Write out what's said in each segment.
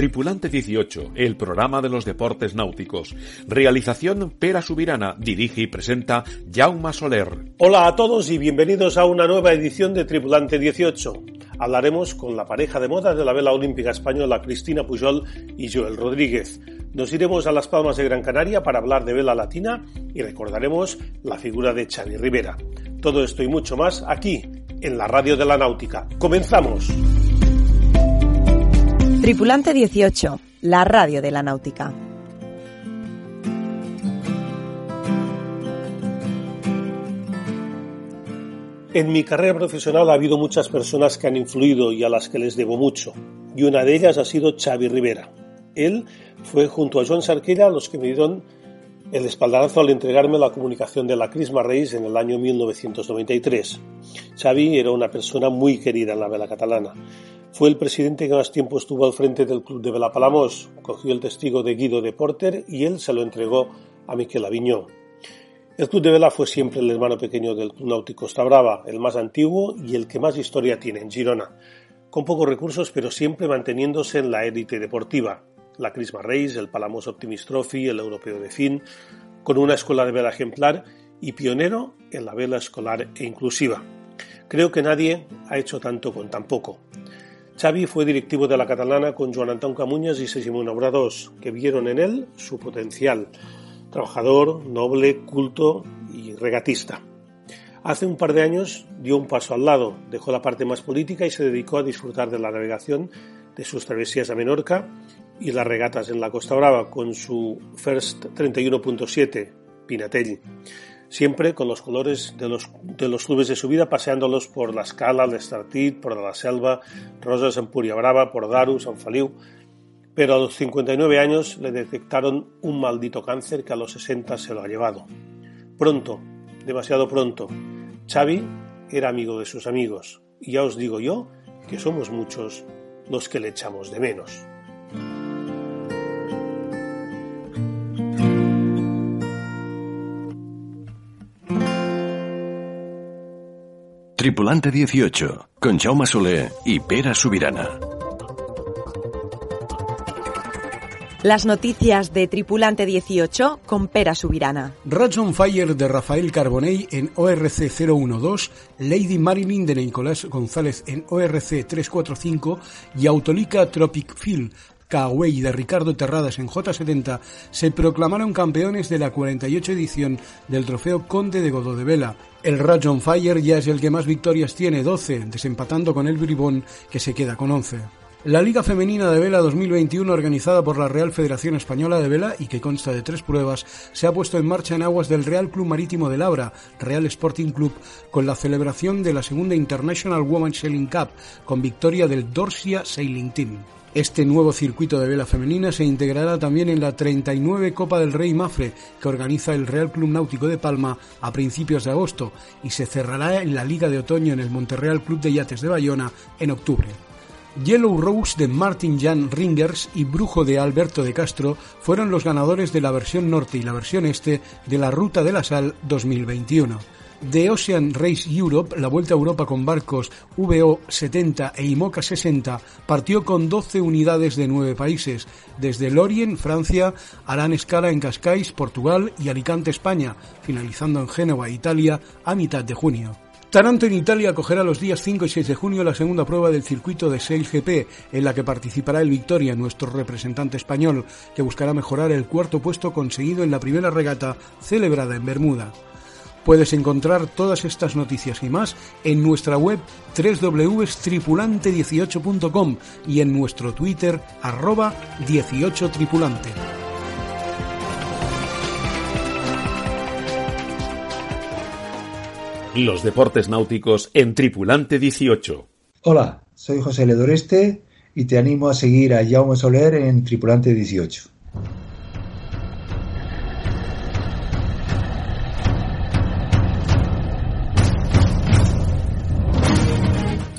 Tripulante 18, el programa de los deportes náuticos. Realización Pera Subirana, dirige y presenta Jaume Soler. Hola a todos y bienvenidos a una nueva edición de Tripulante 18. Hablaremos con la pareja de moda de la vela olímpica española Cristina Pujol y Joel Rodríguez. Nos iremos a las Palmas de Gran Canaria para hablar de vela latina y recordaremos la figura de Xavi Rivera. Todo esto y mucho más aquí, en la Radio de la Náutica. ¡Comenzamos! Tripulante 18, la radio de la náutica. En mi carrera profesional ha habido muchas personas que han influido y a las que les debo mucho, y una de ellas ha sido Xavi Rivera. Él fue junto a Joan Sarquella los que me dieron el espaldarazo al entregarme la comunicación de la Crisma Reis en el año 1993. Xavi era una persona muy querida en la vela catalana. Fue el presidente que más tiempo estuvo al frente del club de Vela Palamos, cogió el testigo de Guido de Porter y él se lo entregó a Miquel Aviñó. El club de vela fue siempre el hermano pequeño del Club Náutico Costa Brava, el más antiguo y el que más historia tiene en Girona, con pocos recursos pero siempre manteniéndose en la élite deportiva. La Crisma Reis, el Palamos Optimist Trophy, el Europeo de Fin, con una escuela de vela ejemplar y pionero en la vela escolar e inclusiva. Creo que nadie ha hecho tanto con tan poco. Xavi fue directivo de la catalana con Joan Antón Camuñas y Sesimón Obradors, que vieron en él su potencial trabajador, noble, culto y regatista. Hace un par de años dio un paso al lado, dejó la parte más política y se dedicó a disfrutar de la navegación, de sus travesías a Menorca y las regatas en la Costa Brava con su First 31.7 Pinatell, siempre con los colores de los, de los clubes de su vida, paseándolos por la Escala, l'Estartit, por la Selva, Roses, Empúria Brava, por Daru, San Feliu, pero a los 59 años le detectaron un maldito cáncer que a los 60 se lo ha llevado. Pronto, demasiado pronto, Xavi era amigo de sus amigos, y ya os digo yo que somos muchos los que le echamos de menos. Tripulante 18, con Jaume Soler y Pera Subirana. Las noticias de Tripulante 18 con Pera Subirana. Rats on Fire de Rafael Carbonell en ORC 012, Lady Marilyn de Nicolás González en ORC 345 y Autolica Tropic Field Kawaii de Ricardo Terradas en J70 se proclamaron campeones de la 48 edición del Trofeo Conde de Godó de Vela. El Raj on Fire ya es el que más victorias tiene, 12, desempatando con el Bribón que se queda con 11. La Liga Femenina de Vela 2021, organizada por la Real Federación Española de Vela y que consta de tres pruebas, se ha puesto en marcha en aguas del Real Club Marítimo de Labra, Real Sporting Club, con la celebración de la segunda International Women's Sailing Cup, con victoria del Dorsia Sailing Team. Este nuevo circuito de vela femenina se integrará también en la 39 Copa del Rey Mafre que organiza el Real Club Náutico de Palma a principios de agosto y se cerrará en la Liga de Otoño en el Monterreal Club de Yates de Bayona en octubre. Yellow Rose de Martin Jan Ringers y Brujo de Alberto de Castro fueron los ganadores de la versión norte y la versión este de la Ruta de la Sal 2021. De Ocean Race Europe, la Vuelta a Europa con barcos VO 70 e IMOCA 60, partió con 12 unidades de 9 países, desde Lorient, Francia, harán escala en Cascais, Portugal y Alicante, España, finalizando en Génova, Italia, a mitad de junio. Taranto en Italia acogerá los días 5 y 6 de junio la segunda prueba del circuito de Sail GP, en la que participará el Victoria, nuestro representante español, que buscará mejorar el cuarto puesto conseguido en la primera regata celebrada en Bermuda. Puedes encontrar todas estas noticias y más en nuestra web www.tripulante18.com y en nuestro Twitter arroba 18tripulante. Los deportes náuticos en Tripulante 18. Hola, soy José Ledoreste y te animo a seguir a Jaume Soler en Tripulante 18.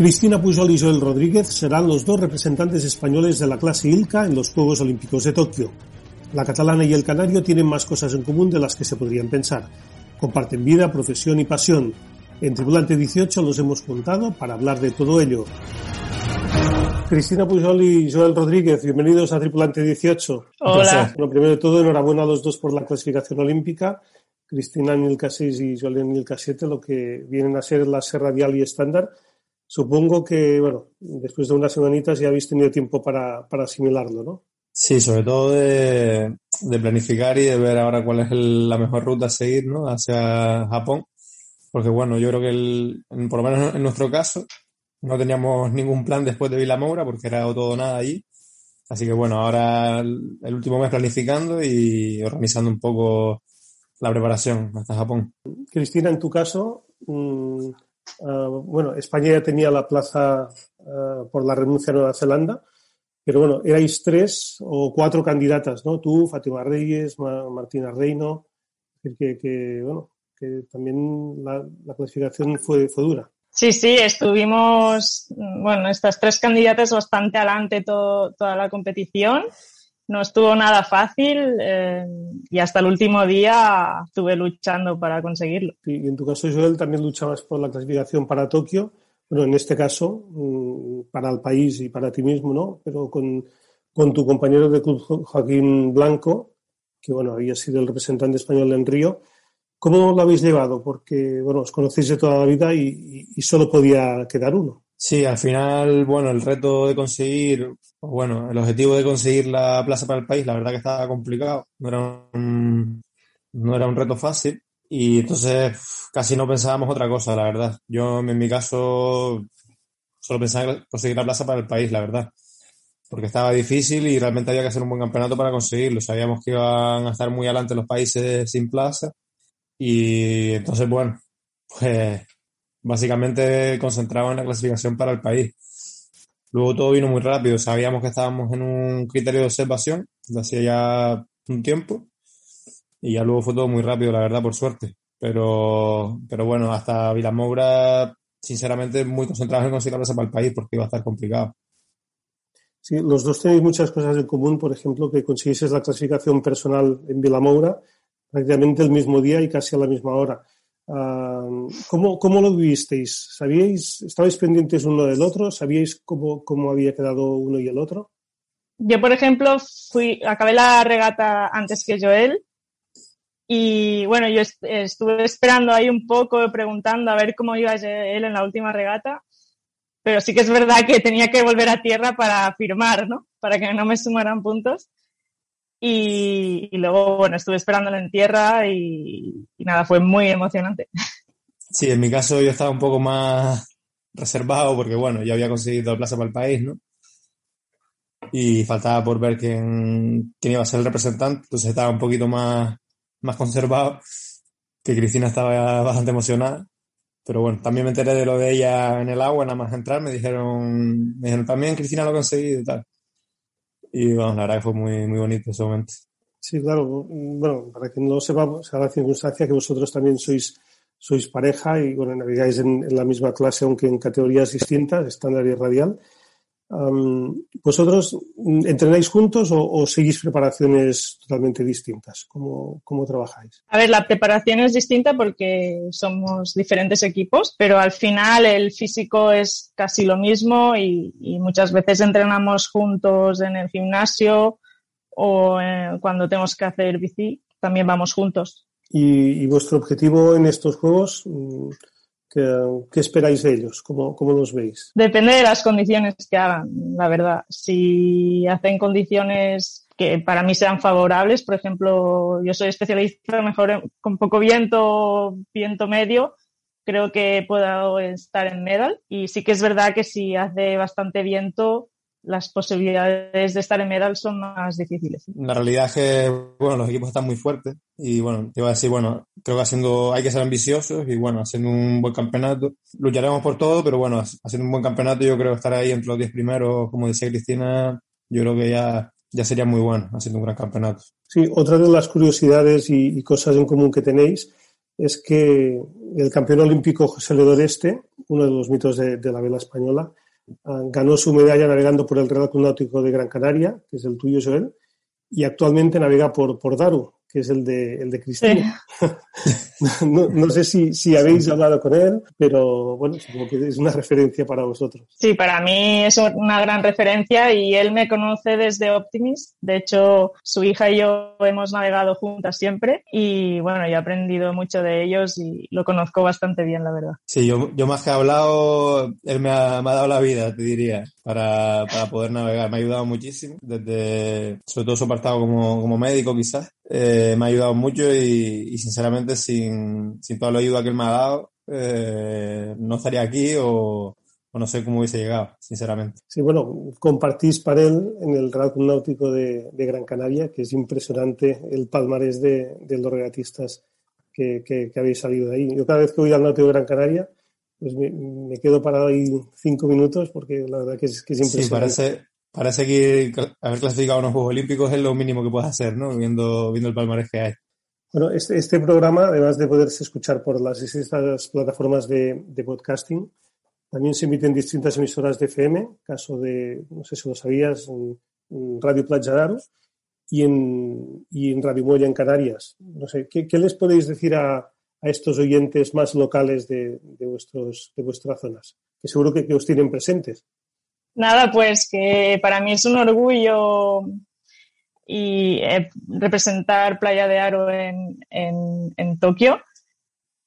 Cristina Pujol y Joel Rodríguez serán los dos representantes españoles de la clase ILCA en los Juegos Olímpicos de Tokio. La catalana y el canario tienen más cosas en común de las que se podrían pensar. Comparten vida, profesión y pasión. En Tripulante 18 los hemos juntado para hablar de todo ello. Cristina Pujol y Joel Rodríguez, bienvenidos a Tripulante 18. Hola. Bueno, primero de todo, enhorabuena a los dos por la clasificación olímpica. Cristina en Ilka 6 y Joel en Ilka 7, lo que vienen a ser la ser radial y estándar. Supongo que, bueno, después de unas semanitas ya habéis tenido tiempo para, para asimilarlo, ¿no? Sí, sobre todo de, de, planificar y de ver ahora cuál es el, la mejor ruta a seguir, ¿no? Hacia Japón. Porque, bueno, yo creo que el, por lo menos en nuestro caso, no teníamos ningún plan después de Vilamoura porque era todo nada allí. Así que, bueno, ahora el, el último mes planificando y organizando un poco la preparación hasta Japón. Cristina, en tu caso, mmm Uh, bueno, España ya tenía la plaza uh, por la renuncia a Nueva Zelanda, pero bueno, erais tres o cuatro candidatas, ¿no? Tú, Fátima Reyes, Ma Martina Reino, que, bueno, que también la, la clasificación fue, fue, dura. Sí, sí, estuvimos, bueno, estas tres candidatas bastante adelante todo, toda la competición no estuvo nada fácil eh, y hasta el último día estuve luchando para conseguirlo. Y en tu caso, Joel, también luchabas por la clasificación para Tokio, bueno, en este caso mm, para el país y para ti mismo, ¿no? Pero con, con tu compañero de club Joaquín Blanco, que bueno, había sido el representante español en Río. ¿Cómo lo habéis llevado? Porque, bueno, os conocéis de toda la vida y, y, y solo podía quedar uno. Sí, al final, bueno, el reto de conseguir, bueno, el objetivo de conseguir la plaza para el país, la verdad que estaba complicado, no era un, no era un reto fácil y entonces casi no pensábamos otra cosa, la verdad. Yo en mi caso solo pensaba en conseguir la plaza para el país, la verdad, porque estaba difícil y realmente había que hacer un buen campeonato para conseguirlo. Sabíamos que iban a estar muy adelante los países sin plaza y entonces, bueno, pues básicamente concentrado en la clasificación para el país. Luego todo vino muy rápido, sabíamos que estábamos en un criterio de observación de hacía ya un tiempo y ya luego fue todo muy rápido, la verdad, por suerte. Pero, pero bueno, hasta Vilamoura, sinceramente, muy concentrados en conseguir para el país porque iba a estar complicado. Sí, los dos tenéis muchas cosas en común, por ejemplo, que conseguisteis la clasificación personal en Vilamoura prácticamente el mismo día y casi a la misma hora. ¿Cómo, ¿Cómo lo vivisteis? ¿Sabíais, estabais pendientes uno del otro? ¿Sabíais cómo, cómo había quedado uno y el otro? Yo, por ejemplo, fui, acabé la regata antes que Joel y bueno, yo est estuve esperando ahí un poco, preguntando a ver cómo iba él en la última regata, pero sí que es verdad que tenía que volver a tierra para firmar, ¿no? Para que no me sumaran puntos. Y, y, luego, bueno, estuve esperándolo en tierra y, y, nada, fue muy emocionante. Sí, en mi caso yo estaba un poco más reservado porque, bueno, ya había conseguido plaza para el país, ¿no? Y faltaba por ver quién, quién iba a ser el representante, entonces estaba un poquito más, más conservado, que Cristina estaba bastante emocionada. Pero bueno, también me enteré de lo de ella en el agua, nada más entrar, me dijeron, me dijeron también Cristina lo ha conseguido y tal y bueno, la verdad que fue muy, muy bonito ese momento. Sí, claro. Bueno, para que no sepa, se da la circunstancia que vosotros también sois, sois pareja y bueno, navegáis en, en la misma clase, aunque en categorías distintas, estándar y radial. Um, ¿Vosotros entrenáis juntos o, o, seguís preparaciones totalmente distintas? ¿Cómo, ¿Cómo, trabajáis? A ver, la preparación es distinta porque somos diferentes equipos, pero al final el físico es casi lo mismo y, y muchas veces entrenamos juntos en el gimnasio o eh, cuando tenemos que hacer bici, también vamos juntos. ¿Y, y vuestro objetivo en estos juegos? ¿Qué, ¿Qué, esperáis de ellos? ¿Cómo, ¿Cómo, los veis? Depende de las condiciones que hagan, la verdad. Si hacen condiciones que para mí sean favorables, por ejemplo, yo soy especialista mejor con poco viento, viento medio, creo que puedo estar en medal. Y sí que es verdad que si hace bastante viento, las posibilidades de estar en medal son más difíciles. La realidad es que, bueno, los equipos están muy fuertes y, bueno, te iba a decir, bueno, creo que haciendo, hay que ser ambiciosos y, bueno, haciendo un buen campeonato, lucharemos por todo, pero, bueno, haciendo un buen campeonato yo creo que estar ahí entre los 10 primeros, como decía Cristina, yo creo que ya, ya sería muy bueno haciendo un gran campeonato. Sí, otra de las curiosidades y, cosas en común que tenéis es que el campeón olímpico José Ledoreste, uno de los mitos de la vela española, ganó su medalla navegando por el Real Náutico de Gran Canaria, que es el tuyo, Joel, y actualmente navega por, por Daru, que es el de, el de Cristina. no, no, sé si, si, habéis hablado con él, pero bueno, que es una referencia para vosotros. Sí, para mí es una gran referencia y él me conoce desde Optimist. De hecho, su hija y yo hemos navegado juntas siempre y bueno, he aprendido mucho de ellos y lo conozco bastante bien, la verdad. Sí, yo, yo más que he hablado, él me ha, me ha dado la vida, te diría, para, para poder navegar. Me ha ayudado muchísimo, desde, sobre todo su apartado como, como médico quizás. Eh, me ha ayudado mucho y, sinceramente sin, sin, toda la ayuda que él me ha dado eh, no estaría aquí o, no sé cómo hubiese llegado, sinceramente. Sí, bueno, compartís para él en el Real Náutico de, de, Gran Canaria, que es impresionante el palmarés de, de los regatistas que, que, habéis salido de ahí. Yo cada vez que voy al Náutico de Gran Canaria, pues me, quedo parado ahí cinco minutos porque la verdad que es, que es impresionante. Sí, parece, para seguir, haber clasificado a unos Juegos Olímpicos es lo mínimo que puedes hacer, ¿no? Viendo, viendo el palmarés que hay. Bueno, este, este programa, además de poderse escuchar por las distintas plataformas de, de, podcasting, también se emite en distintas emisoras de FM, caso de, no sé si lo sabías, en, Radio Playa Daro y en, y en Radio Moya en Canarias. No sé, ¿qué, qué les podéis decir a, a, estos oyentes más locales de, de, vuestros, de vuestras zonas? Que seguro que, os tienen presentes. Nada, pues que para mí es un orgullo y eh, representar Playa de Aro en, en, Tokio.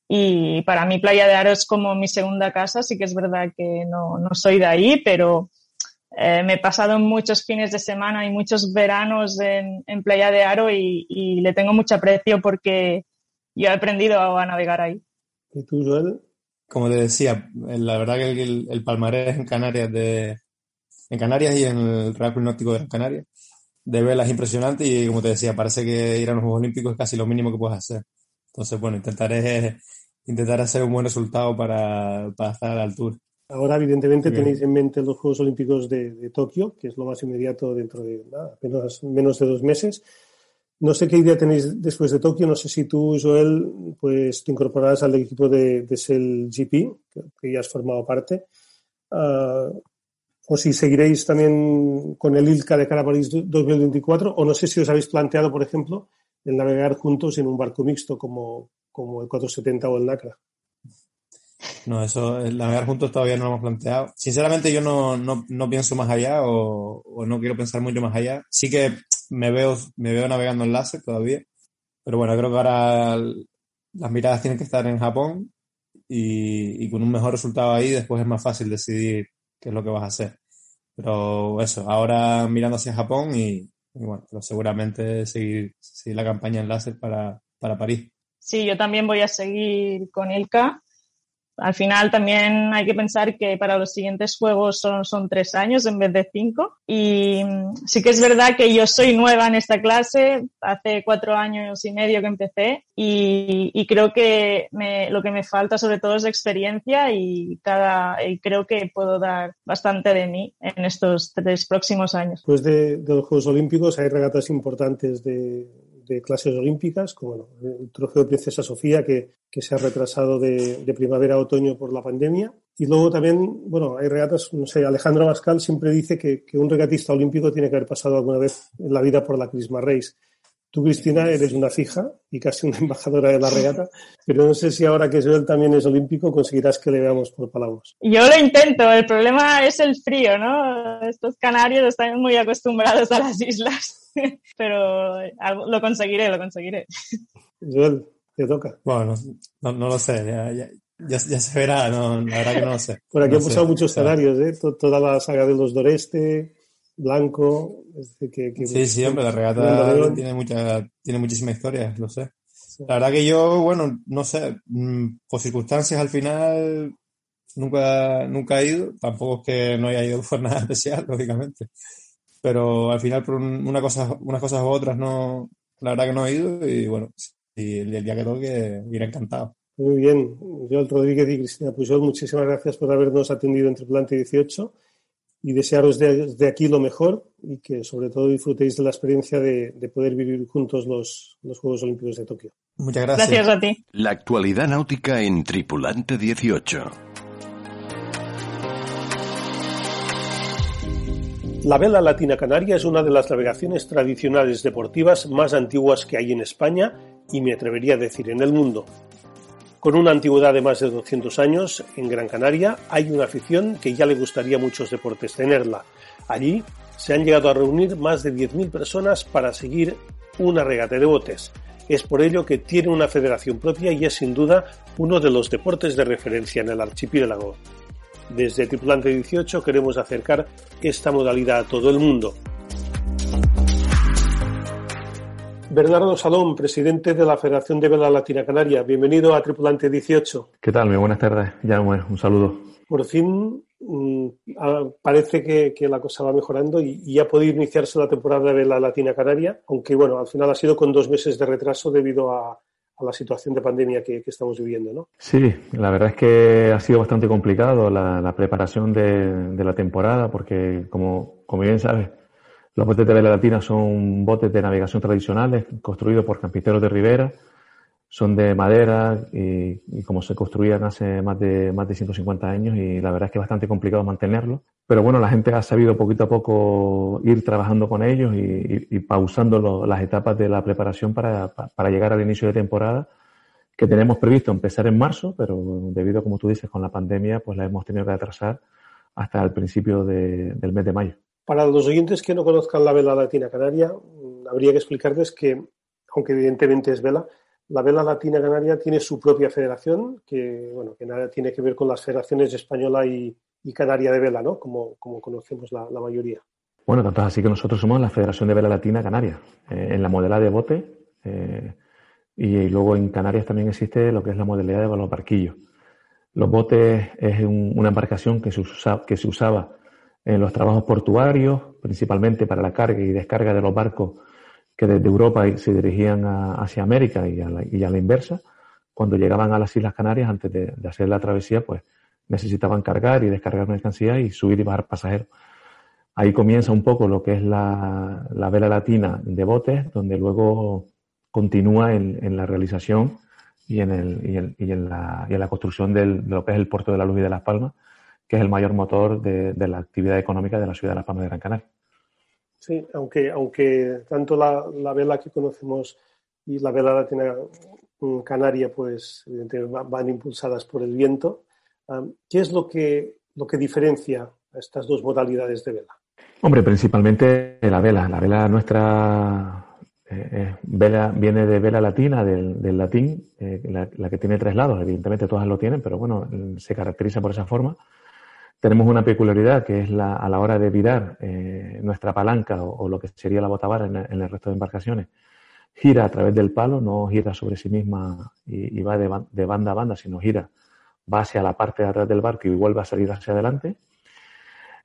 Y para mí Playa de Aro es como mi segunda casa, sí que es verdad que no, no soy de ahí, pero eh, me he pasado muchos fines de semana y muchos veranos en, en Playa de Aro y, le tengo mucho aprecio porque yo he aprendido a, navegar ahí. ¿Y tú, Joel? Como te decía, la verdad que el, el palmarés en Canarias de, en Canarias y en el Real Náutico de Canarias. De verlas impresionante y como te decía, parece que ir a los Juegos Olímpicos es casi lo mínimo que puedes hacer. Entonces, bueno, intentaré, intentar hacer un buen resultado para, para estar a la altura. Ahora, evidentemente, tenéis en mente los Juegos Olímpicos de, Tokio, que es lo más inmediato dentro de nada, apenas menos de dos meses. No sé qué idea tenéis después de Tokio. No sé si tú, Joel, pues te incorporarás al equipo de, de SEL GP, que, ya has formado parte. Ah, o si seguiréis también con el ILCA de cara a París 2024, o no sé si os habéis planteado, por ejemplo, el navegar juntos en un barco mixto como, como el 470 o el NACRA. No, eso, el navegar juntos todavía no lo hemos planteado. Sinceramente yo no, no, no pienso más allá o, o, no quiero pensar mucho más allá. Sí que me veo, me veo navegando en láser todavía, pero bueno, creo que ahora las miradas tienen que estar en Japón y, con un mejor resultado ahí después es más fácil decidir qué es lo que vas a hacer. Pero eso, ahora mirando hacia Japón y, bueno, seguramente seguir, seguir la campaña en láser para, para París. Sí, yo también voy a seguir con Ilka al final también hay que pensar que para los siguientes juegos son, son tres años en vez de cinco. Y sí que es verdad que yo soy nueva en esta clase, hace cuatro años y medio que empecé y, creo que me, lo que me falta sobre todo es experiencia y, cada, y creo que puedo dar bastante de mí en estos tres próximos años. De, de los Juegos Olímpicos hay regatas importantes de, de clases olímpicas, como el Trofeo Princesa Sofía, que, que se ha retrasado de, primavera a otoño por la pandemia. Y luego también, bueno, hay regatas, no sé, Alejandro Mascal siempre dice que, que un regatista olímpico tiene que haber pasado alguna vez en la vida por la Christmas Race. Tú, Cristina, eres una fija y casi una embajadora de la regata, pero no sé si ahora que Joel también es olímpico conseguirás que le veamos por Palamos. Yo lo intento, el problema es el frío, ¿no? Estos canarios están muy acostumbrados a las islas, pero lo conseguiré, lo conseguiré. Joel, te toca. Bueno, no, no lo sé, ya, ya, ya, se verá, no, la verdad que no lo sé. Por aquí no han pasado muchos escenarios, ¿eh? Toda la saga de los Doreste, Blanco. que, que, sí, sí, hombre, la regata tiene, mucha, tiene muchísima historia, lo sé. Sí. La verdad que yo, bueno, no sé, mm, por circunstancias al final nunca, nunca he ido, tampoco es que no haya ido por nada especial, lógicamente. Pero al final por una cosa, unas cosas u otras no, la verdad que no he ido y bueno, y el, día que toque iré encantado. Muy bien, Joel Rodríguez y Cristina Pujol, muchísimas gracias por habernos atendido en Tripulante 18 y desearos de, aquí lo mejor y que sobre todo disfrutéis de la experiencia de, de poder vivir juntos los, los, Juegos Olímpicos de Tokio. Muchas gracias. Gracias a ti. La actualidad náutica en Tripulante 18. La vela latina canaria es una de las navegaciones tradicionales deportivas más antiguas que hay en España y me atrevería a decir en el mundo. Con una antigüedad de más de 200 años, en Gran Canaria hay una afición que ya le gustaría a muchos deportes tenerla. Allí se han llegado a reunir más de 10.000 personas para seguir una regata de botes. Es por ello que tiene una federación propia y es sin duda uno de los deportes de referencia en el archipiélago. Desde Tripulante 18 queremos acercar esta modalidad a todo el mundo. Bernardo Salón, presidente de la Federación de Vela Latina Canaria. Bienvenido a Tripulante 18. ¿Qué tal? Muy buenas tardes. Ya un saludo. Por fin mm, parece que, la cosa va mejorando y, ha podido iniciarse la temporada de Vela Latina Canaria, aunque bueno, al final ha sido con dos meses de retraso debido a, la situación de pandemia que, estamos viviendo, ¿no? Sí, la verdad es que ha sido bastante complicado la, preparación de, de, la temporada porque, como, como bien sabes, los botes de vela latina son botes de navegación tradicionales construidos por campiteros de ribera. Son de madera y, como se construían hace más de, más de 150 años y la verdad es que es bastante complicado mantenerlo. Pero bueno, la gente ha sabido poquito a poco ir trabajando con ellos y, pausando las etapas de la preparación para, para llegar al inicio de temporada que tenemos previsto empezar en marzo, pero debido, como tú dices, con la pandemia, pues la hemos tenido que atrasar hasta el principio del mes de mayo. Para los oyentes que no conozcan la vela latina canaria, mm, habría que explicarles que, aunque evidentemente es vela, la vela latina canaria tiene su propia federación, que bueno, que nada tiene que ver con las federaciones española y, canaria de vela, ¿no? Como, como conocemos la, mayoría. Bueno, tanto así que nosotros somos la Federación de Vela Latina Canaria, eh, en la modalidad de bote, eh, y, luego en Canarias también existe lo que es la modalidad de los barquillos. Los botes es una embarcación que se, que se usaba en los trabajos portuarios, principalmente para la carga y descarga de los barcos que desde Europa se dirigían hacia América y a, la, inversa. Cuando llegaban a las Islas Canarias, antes de, hacer la travesía, pues necesitaban cargar y descargar mercancía y subir y bajar pasajeros. Ahí comienza un poco lo que es la, vela latina de botes, donde luego continúa en, la realización y en, el, y en, la, y en la construcción del, de lo que es el puerto de la Luz y de Las Palmas, que es el mayor motor de, la actividad económica de la ciudad de La Palma de Gran Canaria. Sí, aunque, aunque tanto la, vela que conocemos y la vela latina canaria, pues van impulsadas por el viento. ¿Qué es lo que, lo que diferencia a estas dos modalidades de vela? Hombre, principalmente la vela. La vela nuestra eh, vela, viene de vela latina, del, latín, eh, la, la, que tiene tres lados. Evidentemente todas lo tienen, pero bueno, se caracteriza por esa forma. Tenemos una peculiaridad que es la, a la hora de virar eh, nuestra palanca o, lo que sería la botavara en, en, el resto de embarcaciones. Gira a través del palo, no gira sobre sí misma y, va de, de, banda a banda, sino gira, va hacia la parte de atrás del barco y vuelve a salir hacia adelante.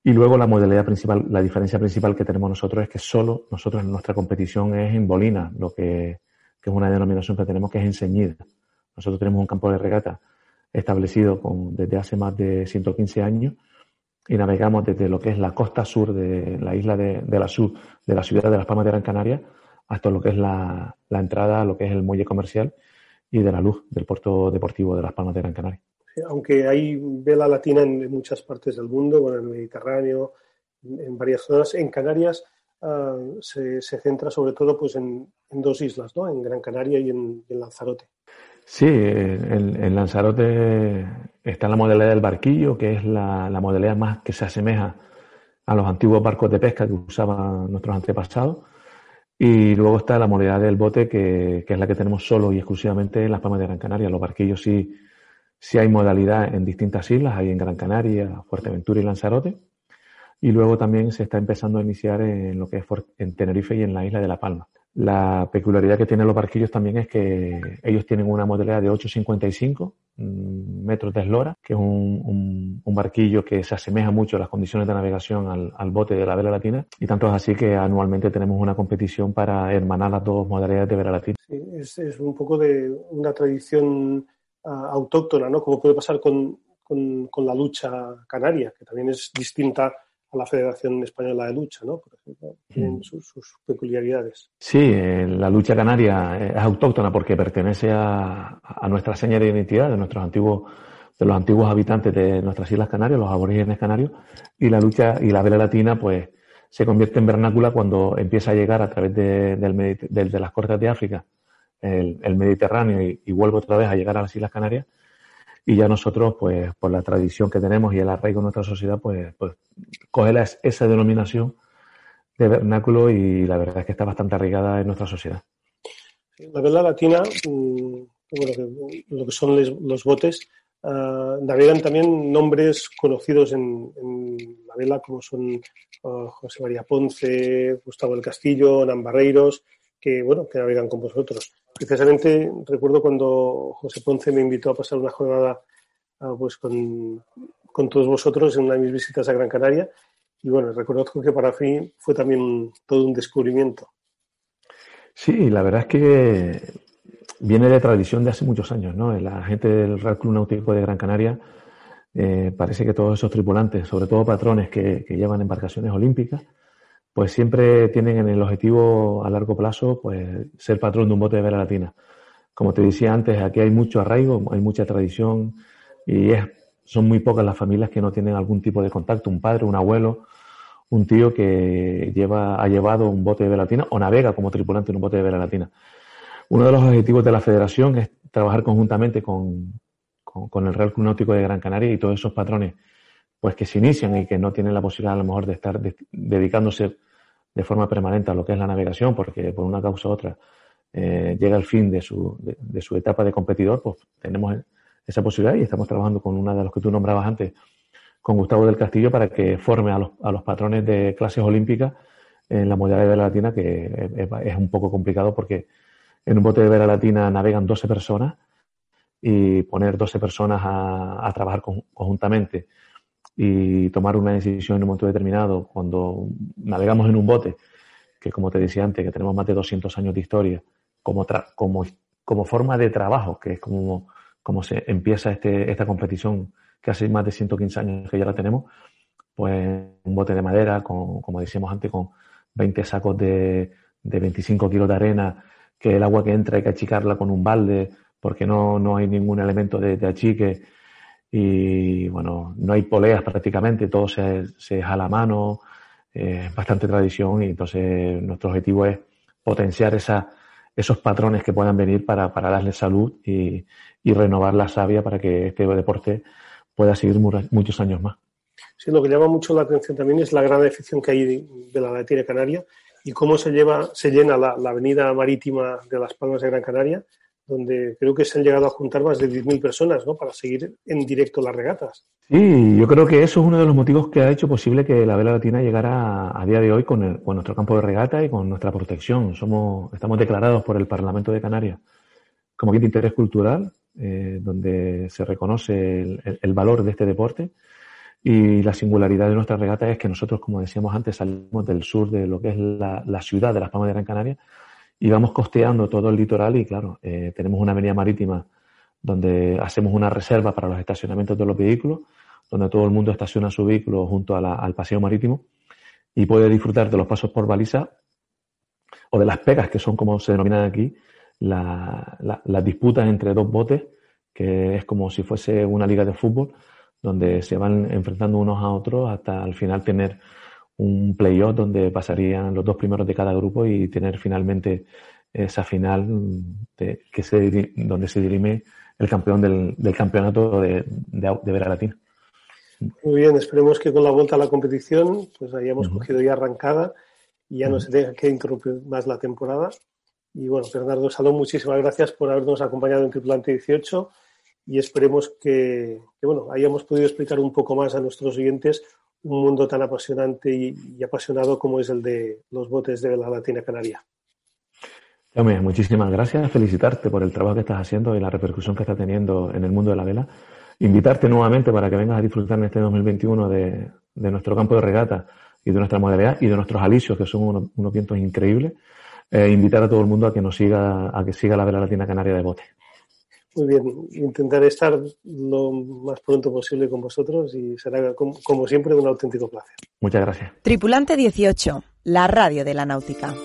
Y luego la modalidad principal, la diferencia principal que tenemos nosotros es que solo nosotros nuestra competición es en bolina, lo que, que es una denominación que tenemos que es enseñida. Nosotros tenemos un campo de regata establecido desde hace más de 115 años y navegamos desde lo que es la costa sur de la isla de, la sur, de la ciudad de Las Palmas de Gran Canaria, hasta lo que es la, entrada a lo que es el muelle comercial y de la luz del puerto deportivo de Las Palmas de Gran Canaria. Aunque hay vela latina en muchas partes del mundo, bueno, en el Mediterráneo, en varias zonas, en Canarias ah, se, centra sobre todo pues en, dos islas, ¿no? en Gran Canaria y en Lanzarote. Sí, en, Lanzarote está la modalidad del barquillo, que es la, modalidad más que se asemeja a los antiguos barcos de pesca que usaban nuestros antepasados. Y luego está la modalidad del bote, que, es la que tenemos solo y exclusivamente en las Palmas de Gran Canaria. Los barquillos sí, sí hay modalidad en distintas islas, hay en Gran Canaria, Fuerteventura y Lanzarote. Y luego también se está empezando a iniciar en lo que es en Tenerife y en la isla de La Palma. La peculiaridad que tienen los barquillos también es que ellos tienen una modalidad de 8,55 mm, metros de eslora, que es un, barquillo que se asemeja mucho a las condiciones de navegación al, bote de la vela latina. Y tanto es así que anualmente tenemos una competición para hermanar las dos modalidades de vela latina. Es, un poco de una tradición ah, autóctona, ¿no? Como puede pasar con, con la lucha canaria, que también es distinta a la Federación Española de Lucha, ¿no? Por ejemplo, tienen mm. sus, peculiaridades. Sí, eh, la lucha canaria es autóctona porque pertenece a, nuestra seña de identidad, de nuestros antiguos, de los antiguos habitantes de nuestras Islas Canarias, los aborígenes canarios, y la lucha y la vela latina, pues, se convierte en vernácula cuando empieza a llegar a través de, de las costas de África, el, Mediterráneo, y, y vuelve otra vez a llegar a las Islas Canarias y ya nosotros, pues, por la tradición que tenemos y el arraigo de nuestra sociedad, pues, pues coge esa denominación de vernáculo y la verdad es que está bastante arraigada en nuestra sociedad. La vela latina, mm, lo que son los botes, ah, navegan también nombres conocidos en, la vela como son ah, José María Ponce, Gustavo del Castillo, Nambarreiros, que bueno, que navegan con vosotros. Precisamente recuerdo cuando José Ponce me invitó a pasar una jornada ah, pues con, todos vosotros en una de mis visitas a Gran Canaria y bueno, reconozco que para mí fue también todo un descubrimiento. Sí, la verdad es que viene de tradición de hace muchos años, ¿no? La gente del Real Club Náutico de Gran Canaria eh, parece que todos esos tripulantes, sobre todo patrones que llevan embarcaciones olímpicas, pues siempre tienen en el objetivo a largo plazo pues ser patrón de un bote de vela latina. Como te decía antes, aquí hay mucho arraigo, hay mucha tradición y es, son muy pocas las familias que no tienen algún tipo de contacto, un padre, un abuelo, un tío que lleva, ha llevado un bote de vela latina o navega como tripulante en un bote de vela latina. Uno de los objetivos de la federación es trabajar conjuntamente con, con, el Real Club de Gran Canaria y todos esos patrones pues que se inician y que no tienen la posibilidad a lo mejor de estar dedicándose de forma permanente a lo que es la navegación, porque por una causa u otra eh, llega el fin de su, de, su etapa de competidor, pues tenemos esa posibilidad y estamos trabajando con una de los que tú nombrabas antes, con Gustavo del Castillo, para que forme a los, a los patrones de clases olímpicas en la modalidad de vela latina, que es, un poco complicado porque en un bote de vela latina navegan 12 personas y poner 12 personas a, a trabajar conjuntamente y tomar una decisión en un momento determinado, cuando navegamos en un bote, que como te decía antes, que tenemos más de 200 años de historia, como, como, como forma de trabajo, que es como, como se empieza este, esta competición, que hace más de 115 años que ya la tenemos, pues un bote de madera, con, como decíamos antes, con 20 sacos de, de 25 kilos de arena, que el agua que entra hay que achicarla con un balde, porque no, no hay ningún elemento de, de achique y bueno, no hay poleas prácticamente, todo se, se jala a mano, es bastante tradición y entonces nuestro objetivo es potenciar esa, esos patrones que puedan venir para, para darle salud y, y, renovar la savia para que este deporte pueda seguir muchos años más. Sí, lo que llama mucho la atención también es la gran afición que hay de, la Latina Canaria y cómo se, lleva, se llena la, la avenida marítima de Las Palmas de Gran Canaria donde creo que se han llegado a juntar más de 10.000 personas ¿no? para seguir en directo las regatas. Sí, yo creo que eso es uno de los motivos que ha hecho posible que la vela latina llegara a, día de hoy con, nuestro campo de regata y con nuestra protección. Somos, estamos declarados por el Parlamento de Canarias como bien de interés cultural, eh, donde se reconoce el, valor de este deporte. Y la singularidad de nuestra regata es que nosotros, como decíamos antes, salimos del sur de lo que es la, la ciudad de Las Palmas de Gran Canaria y vamos costeando todo el litoral y claro, eh, tenemos una avenida marítima donde hacemos una reserva para los estacionamientos de los vehículos, donde todo el mundo estaciona su vehículo junto al paseo marítimo y puede disfrutar de los pasos por baliza o de las pegas, que son como se denominan aquí, las disputas entre dos botes, que es como si fuese una liga de fútbol, donde se van enfrentando unos a otros hasta al final tener un playoff donde pasarían los dos primeros de cada grupo y tener finalmente esa final de, que se, donde se dirime el campeón del, del campeonato de, de, de, Vera Latina. Muy bien, esperemos que con la vuelta a la competición pues hayamos cogido ya arrancada y ya no se tenga que interrumpir más la temporada. Y bueno, Bernardo Salón, muchísimas gracias por habernos acompañado en Tripulante 18 y esperemos que, que bueno, hayamos podido explicar un poco más a nuestros oyentes un mundo tan apasionante y, apasionado como es el de los botes de la Latina Canaria. muchísimas gracias. Felicitarte por el trabajo que estás haciendo y la repercusión que está teniendo en el mundo de la vela. Invitarte nuevamente para que vengas a disfrutar en este 2021 de, de nuestro campo de regata y de nuestra modalidad y de nuestros alicios, que son unos, unos vientos increíbles. Eh, invitar a todo el mundo a que nos siga, a que siga la vela latina canaria de bote. Muy bien, intentaré estar lo más pronto posible con vosotros y será, como, como siempre, un auténtico placer. Muchas gracias. Tripulante 18, la radio de la náutica.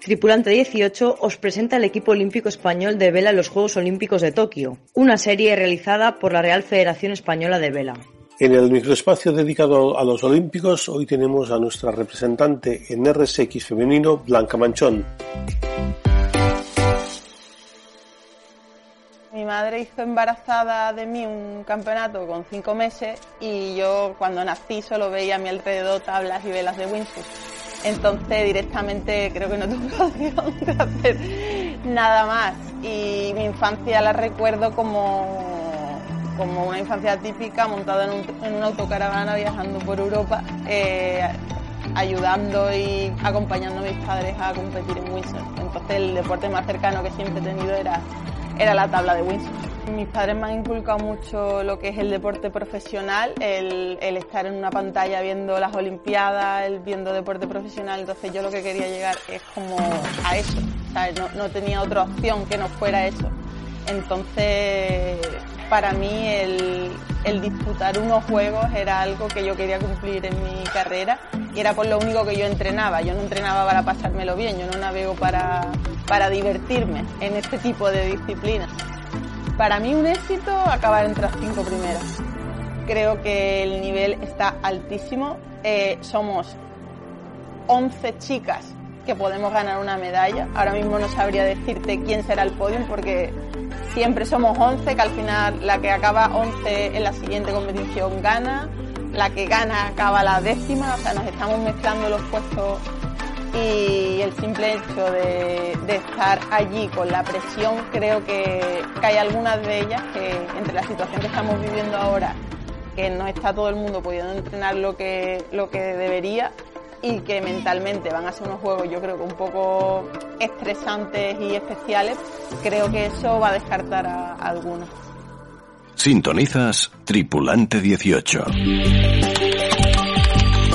Tripulante 18 os presenta el equipo olímpico español de vela en los Juegos Olímpicos de Tokio, una serie realizada por la Real Federación Española de Vela. En el microespacio dedicado a los Olímpicos, hoy tenemos a nuestra representante en RSX femenino, Blanca Manchón. Mi madre hizo embarazada de mí un campeonato con cinco meses y yo cuando nací solo veía a mi alrededor tablas y velas de windsurf. Entonces directamente creo que no tuve opción de hacer nada más. Y mi infancia la recuerdo como, como una infancia típica montada en, un, en una autocaravana viajando por Europa, eh, ayudando y acompañando a mis padres a competir en windsurf. Entonces el deporte más cercano que siempre he tenido era, era la tabla de windsurf. Mis padres me han inculcado mucho lo que es el deporte profesional, el, estar en una pantalla viendo las Olimpiadas, el viendo deporte profesional, entonces yo lo que quería llegar es como a eso, ¿sabes? No, no tenía otra opción que no fuera eso. Entonces, para mí el, disputar unos juegos era algo que yo quería cumplir en mi carrera y era por lo único que yo entrenaba. Yo no entrenaba para pasármelo bien, yo no navego para, para divertirme en este tipo de disciplinas. Para mí un éxito acabar entre las cinco primeras. Creo que el nivel está altísimo. Eh, somos 11 chicas que podemos ganar una medalla. Ahora mismo no sabría decirte quién será el podium porque siempre somos 11, que al final la que acaba 11 en la siguiente competición gana, la que gana acaba la décima, o sea, nos estamos mezclando los puestos y el simple hecho de, estar allí con la presión, creo que, que, hay algunas de ellas que entre la situación que estamos viviendo ahora, que no está todo el mundo pudiendo entrenar lo que, lo que debería y que mentalmente van a ser unos juegos yo creo que un poco estresantes y especiales, creo que eso va a descartar a, a algunas. Sintonizas Tripulante 18.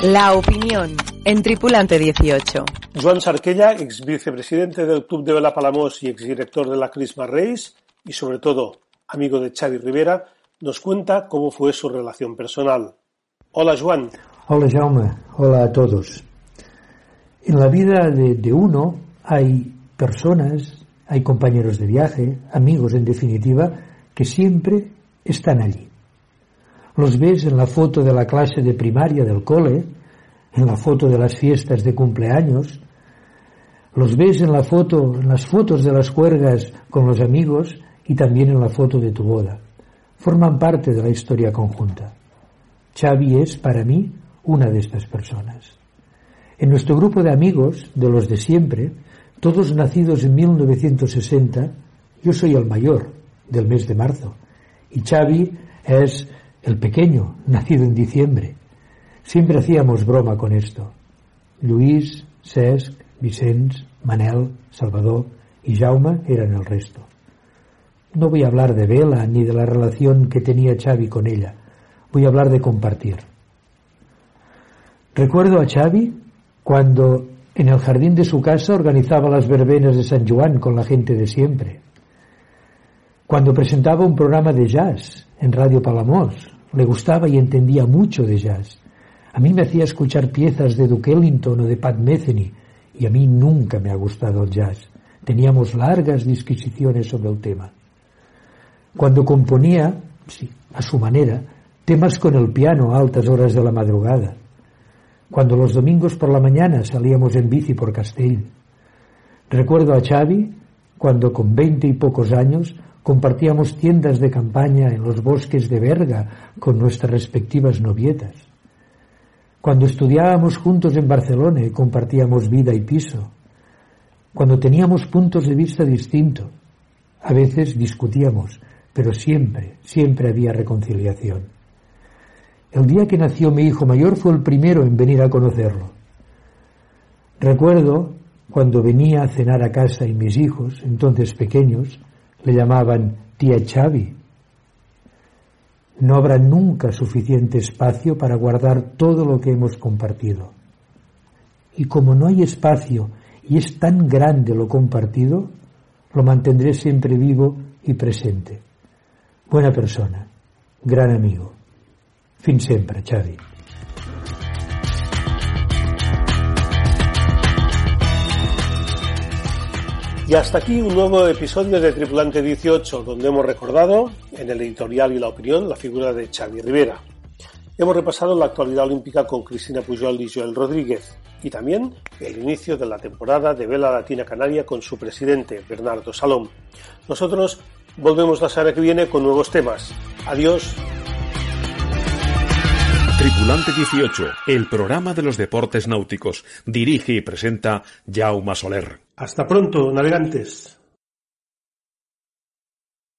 La opinión en Tripulante 18. Joan Sarquella, ex vicepresidente del Club de Vela Palamós y exdirector de la Christmas Race, y sobre todo amigo de Xavi Rivera, nos cuenta cómo fue su relación personal. Hola, Joan. Hola, Jaume. Hola a todos. En la vida de, de uno hay personas, hay compañeros de viaje, amigos en definitiva, que siempre están allí. Los ves en la foto de la clase de primaria del cole, en la foto de las fiestas de cumpleaños, los ves en la foto, en las fotos de las cuergas con los amigos y también en la foto de tu boda. Forman parte de la historia conjunta. Xavi es, para mí, una de estas personas. En nuestro grupo de amigos, de los de siempre, todos nacidos en 1960, yo soy el mayor, del mes de marzo, y Xavi es el pequeño, nacido en diciembre. Siempre hacíamos broma con esto. Luis, Cesc, Vicens, Manel, Salvador y Jaume eran el resto. No voy a hablar de Vela ni de la relación que tenía Xavi con ella. Voy a hablar de compartir. Recuerdo a Xavi cuando en el jardín de su casa organizaba las verbenas de San Juan con la gente de siempre. Cuando presentaba un programa de jazz en Radio Palamos, le gustaba y entendía mucho de jazz. A mí me hacía escuchar piezas de Duke Ellington o de Pat Metheny y a mí nunca me ha gustado el jazz. Teníamos largas disquisiciones sobre el tema. Cuando componía, sí, a su manera, temas con el piano a altas horas de la madrugada. Cuando los domingos por la mañana salíamos en bici por Castell. Recuerdo a Xavi cuando con veinte y pocos años compartíamos tiendas de campaña en los bosques de Berga con nuestras respectivas novietas. Cuando estudiábamos juntos en Barcelona y compartíamos vida y piso. Cuando teníamos puntos de vista distintos. A veces discutíamos, pero siempre, siempre había reconciliación. El día que nació mi hijo mayor fue el primero en venir a conocerlo. Recuerdo cuando venía a cenar a casa y mis hijos, entonces pequeños, le llamaban tía Chavi. No habrá nunca suficiente espacio para guardar todo lo que hemos compartido. Y como no hay espacio y es tan grande lo compartido, lo mantendré siempre vivo y presente. Buena persona, gran amigo. Fin siempre, Xavi. Y hasta aquí un nuevo episodio de Tripulante 18, donde hemos recordado, en el editorial y la opinión, la figura de Xavi Rivera. Hemos repasado la actualidad olímpica con Cristina Pujol y Joel Rodríguez, y también el inicio de la temporada de Vela Latina Canaria con su presidente, Bernardo Salom. Nosotros volvemos la semana que viene con nuevos temas. Adiós. Tripulante 18, el programa de los deportes náuticos. Dirige y presenta Jaume Soler. Hasta pronto, navegantes.